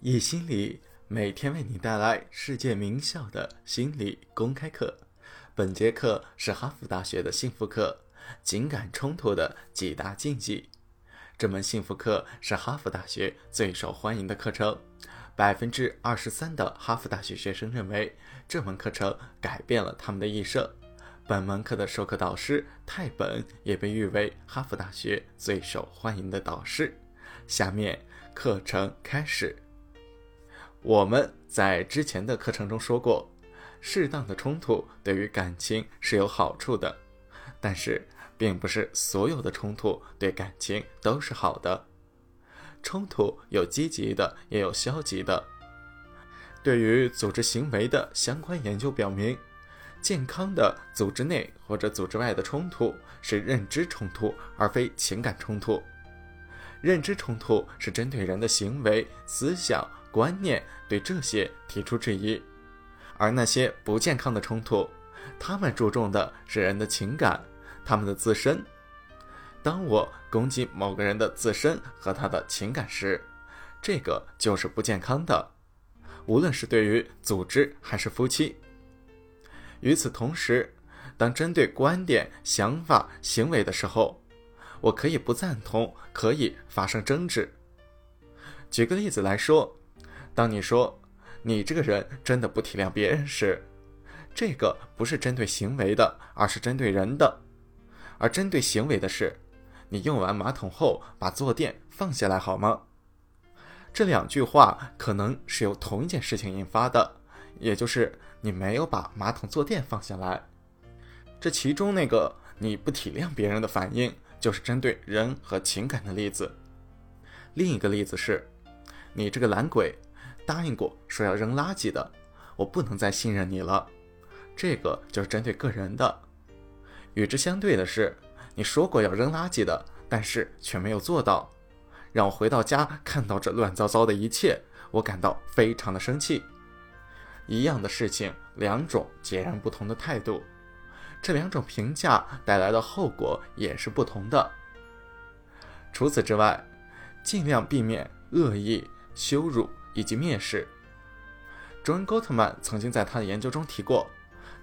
易心理每天为你带来世界名校的心理公开课。本节课是哈佛大学的幸福课——情感冲突的几大禁忌。这门幸福课是哈佛大学最受欢迎的课程，百分之二十三的哈佛大学学生认为这门课程改变了他们的一生。本门课的授课导师泰本也被誉为哈佛大学最受欢迎的导师。下面课程开始。我们在之前的课程中说过，适当的冲突对于感情是有好处的，但是并不是所有的冲突对感情都是好的。冲突有积极的，也有消极的。对于组织行为的相关研究表明，健康的组织内或者组织外的冲突是认知冲突，而非情感冲突。认知冲突是针对人的行为、思想。观念对这些提出质疑，而那些不健康的冲突，他们注重的是人的情感，他们的自身。当我攻击某个人的自身和他的情感时，这个就是不健康的，无论是对于组织还是夫妻。与此同时，当针对观点、想法、行为的时候，我可以不赞同，可以发生争执。举个例子来说。当你说你这个人真的不体谅别人时，这个不是针对行为的，而是针对人的。而针对行为的是，你用完马桶后把坐垫放下来好吗？这两句话可能是由同一件事情引发的，也就是你没有把马桶坐垫放下来。这其中那个你不体谅别人的反应，就是针对人和情感的例子。另一个例子是，你这个懒鬼。答应过说要扔垃圾的，我不能再信任你了。这个就是针对个人的。与之相对的是，你说过要扔垃圾的，但是却没有做到，让我回到家看到这乱糟糟的一切，我感到非常的生气。一样的事情，两种截然不同的态度，这两种评价带来的后果也是不同的。除此之外，尽量避免恶意羞辱。以及蔑视。John Gottman 曾经在他的研究中提过，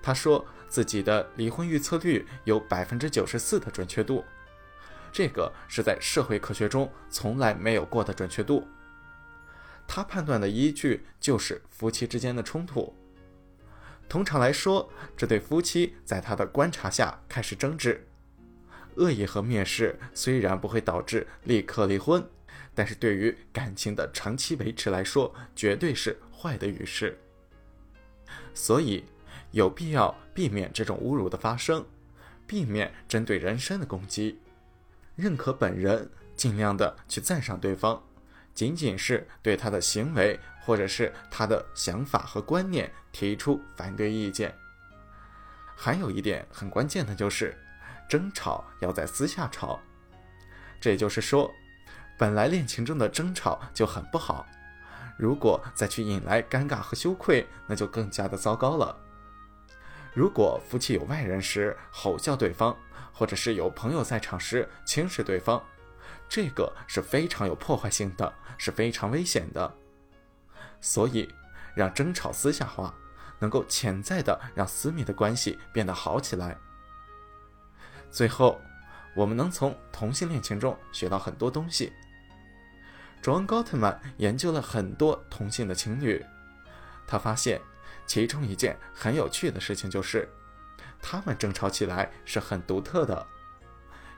他说自己的离婚预测率有百分之九十四的准确度，这个是在社会科学中从来没有过的准确度。他判断的依据就是夫妻之间的冲突。通常来说，这对夫妻在他的观察下开始争执。恶意和蔑视虽然不会导致立刻离婚。但是对于感情的长期维持来说，绝对是坏的语势。所以有必要避免这种侮辱的发生，避免针对人身的攻击，认可本人，尽量的去赞赏对方，仅仅是对他的行为或者是他的想法和观念提出反对意见。还有一点很关键的就是，争吵要在私下吵，这也就是说。本来恋情中的争吵就很不好，如果再去引来尴尬和羞愧，那就更加的糟糕了。如果夫妻有外人时吼叫对方，或者是有朋友在场时轻视对方，这个是非常有破坏性的，是非常危险的。所以，让争吵私下化，能够潜在的让私密的关系变得好起来。最后，我们能从同性恋情中学到很多东西。John Gottman 研究了很多同性的情侣，他发现其中一件很有趣的事情就是，他们争吵起来是很独特的。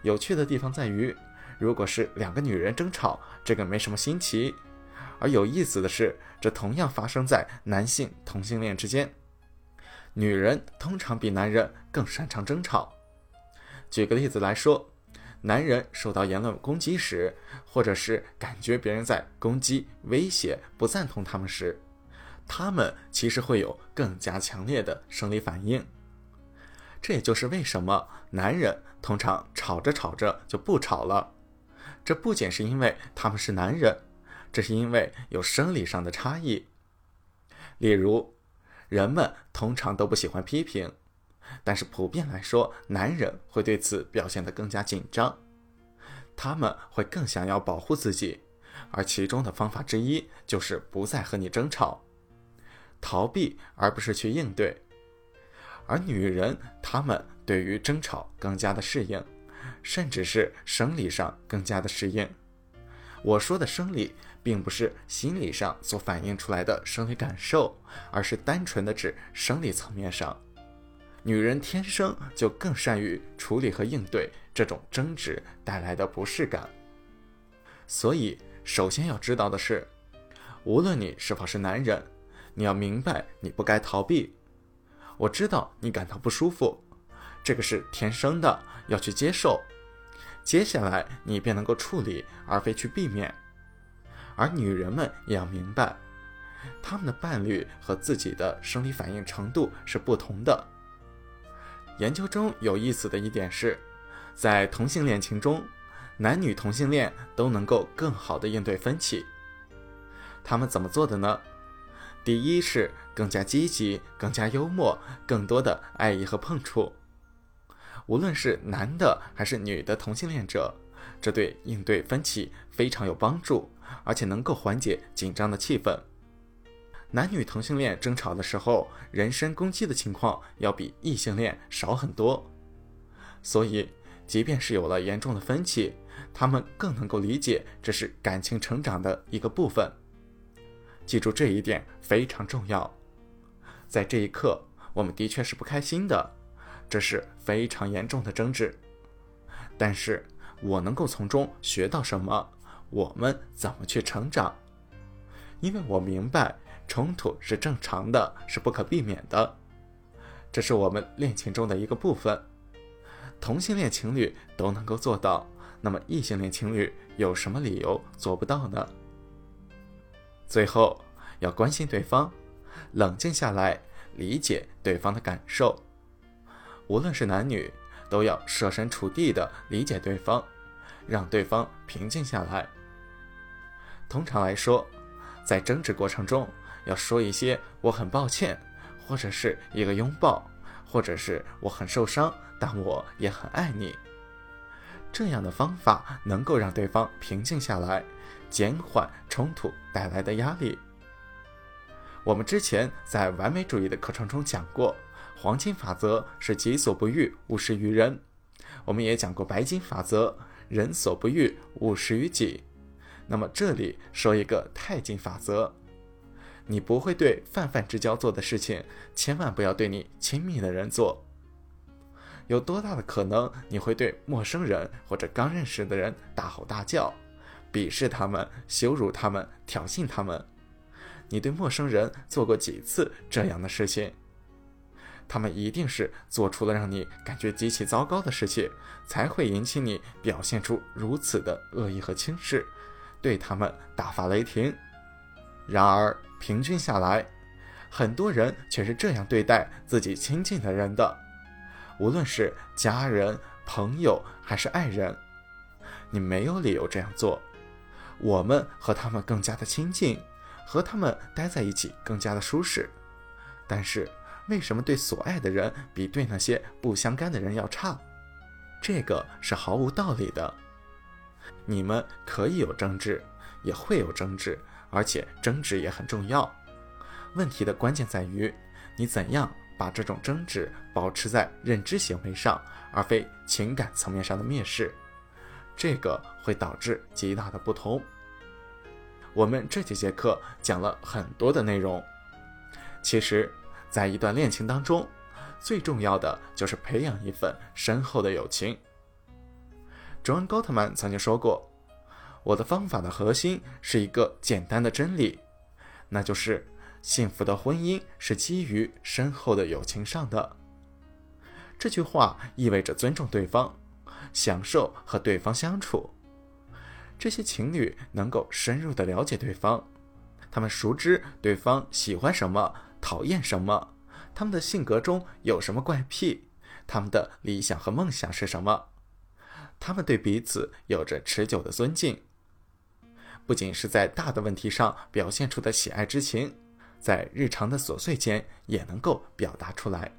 有趣的地方在于，如果是两个女人争吵，这个没什么新奇；而有意思的是，这同样发生在男性同性恋之间。女人通常比男人更擅长争吵。举个例子来说。男人受到言论攻击时，或者是感觉别人在攻击、威胁、不赞同他们时，他们其实会有更加强烈的生理反应。这也就是为什么男人通常吵着吵着就不吵了。这不仅是因为他们是男人，这是因为有生理上的差异。例如，人们通常都不喜欢批评。但是普遍来说，男人会对此表现得更加紧张，他们会更想要保护自己，而其中的方法之一就是不再和你争吵，逃避而不是去应对。而女人，她们对于争吵更加的适应，甚至是生理上更加的适应。我说的生理，并不是心理上所反映出来的生理感受，而是单纯的指生理层面上。女人天生就更善于处理和应对这种争执带来的不适感。所以，首先要知道的是，无论你是否是男人，你要明白你不该逃避。我知道你感到不舒服，这个是天生的，要去接受。接下来你便能够处理，而非去避免。而女人们也要明白，她们的伴侣和自己的生理反应程度是不同的。研究中有意思的一点是，在同性恋情中。男女同性恋都能够更好的应对分歧。他们怎么做的呢？第一是更加积极、更加幽默、更多的爱意和碰触。无论是男的还是女的同性恋者，这对应对分歧非常有帮助，而且能够缓解紧张的气氛。男女同性恋争吵的时候，人身攻击的情况要比异性恋少很多。所以，即便是有了严重的分歧，他们更能够理解这是感情成长的一个部分。记住这一点非常重要。在这一刻，我们的确是不开心的，这是非常严重的争执。但是我能够从中学到什么？我们怎么去成长？因为我明白冲突是正常的，是不可避免的。这是我们恋情中的一个部分。同性恋情侣都能够做到。那么，异性恋情侣有什么理由做不到呢？最后，要关心对方，冷静下来，理解对方的感受。无论是男女，都要设身处地的理解对方，让对方平静下来。通常来说，在争执过程中，要说一些“我很抱歉”，或者是一个拥抱，或者是我很受伤，但我也很爱你。这样的方法能够让对方平静下来，减缓冲突带来的压力。我们之前在完美主义的课程中讲过，黄金法则是己所不欲，勿施于人。我们也讲过白金法则，人所不欲，勿施于己。那么这里说一个太金法则：你不会对泛泛之交做的事情，千万不要对你亲密的人做。有多大的可能你会对陌生人或者刚认识的人大吼大叫，鄙视他们、羞辱他们、挑衅他们？你对陌生人做过几次这样的事情？他们一定是做出了让你感觉极其糟糕的事情，才会引起你表现出如此的恶意和轻视，对他们大发雷霆。然而，平均下来，很多人却是这样对待自己亲近的人的。无论是家人、朋友还是爱人，你没有理由这样做。我们和他们更加的亲近，和他们待在一起更加的舒适。但是，为什么对所爱的人比对那些不相干的人要差？这个是毫无道理的。你们可以有争执，也会有争执，而且争执也很重要。问题的关键在于你怎样。把这种争执保持在认知行为上，而非情感层面上的蔑视，这个会导致极大的不同。我们这几节课讲了很多的内容，其实，在一段恋情当中，最重要的就是培养一份深厚的友情。卓恩·高特曼曾经说过：“我的方法的核心是一个简单的真理，那就是。”幸福的婚姻是基于深厚的友情上的。这句话意味着尊重对方，享受和对方相处。这些情侣能够深入的了解对方，他们熟知对方喜欢什么，讨厌什么，他们的性格中有什么怪癖，他们的理想和梦想是什么。他们对彼此有着持久的尊敬，不仅是在大的问题上表现出的喜爱之情。在日常的琐碎间也能够表达出来。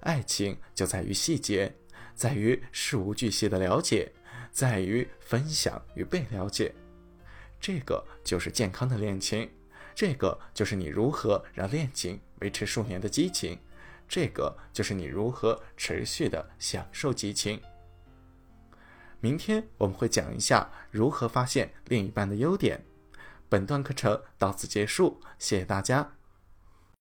爱情就在于细节，在于事无巨细的了解，在于分享与被了解。这个就是健康的恋情，这个就是你如何让恋情维持数年的激情，这个就是你如何持续的享受激情。明天我们会讲一下如何发现另一半的优点。本段课程到此结束，谢谢大家。